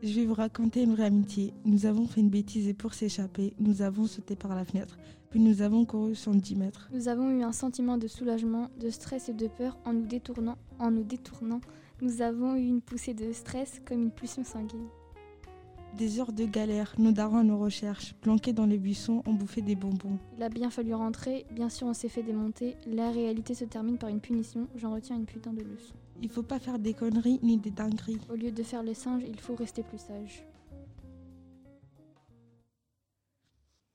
Je vais vous raconter une vraie amitié. Nous avons fait une bêtise et pour s'échapper, nous avons sauté par la fenêtre. Puis nous avons couru 110 mètres. Nous avons eu un sentiment de soulagement, de stress et de peur en nous détournant. En nous détournant, nous avons eu une poussée de stress comme une pulsion sanguine. Des heures de galère, nos darons à nos recherches, planqués dans les buissons, ont bouffé des bonbons. Il a bien fallu rentrer, bien sûr on s'est fait démonter. La réalité se termine par une punition, j'en retiens une putain de leçon. Il faut pas faire des conneries ni des dingueries. Au lieu de faire les singes, il faut rester plus sage.